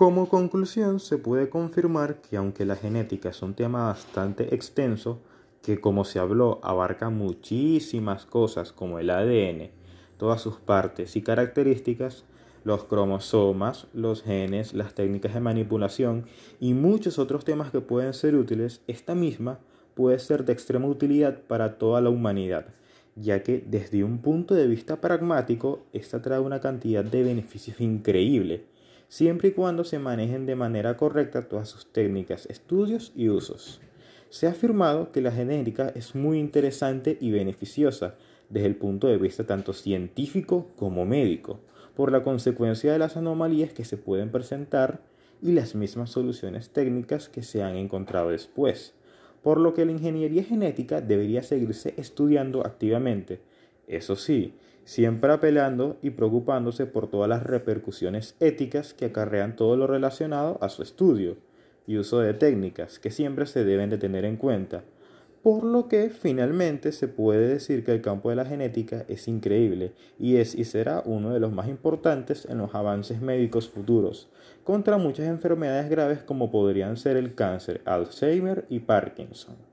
Como conclusión, se puede confirmar que aunque la genética es un tema bastante extenso, que como se habló abarca muchísimas cosas como el ADN, todas sus partes y características, los cromosomas, los genes, las técnicas de manipulación y muchos otros temas que pueden ser útiles, esta misma puede ser de extrema utilidad para toda la humanidad, ya que desde un punto de vista pragmático, esta trae una cantidad de beneficios increíble, siempre y cuando se manejen de manera correcta todas sus técnicas, estudios y usos. Se ha afirmado que la genética es muy interesante y beneficiosa desde el punto de vista tanto científico como médico, por la consecuencia de las anomalías que se pueden presentar y las mismas soluciones técnicas que se han encontrado después, por lo que la ingeniería genética debería seguirse estudiando activamente, eso sí, siempre apelando y preocupándose por todas las repercusiones éticas que acarrean todo lo relacionado a su estudio y uso de técnicas que siempre se deben de tener en cuenta, por lo que finalmente se puede decir que el campo de la genética es increíble y es y será uno de los más importantes en los avances médicos futuros contra muchas enfermedades graves como podrían ser el cáncer, Alzheimer y Parkinson.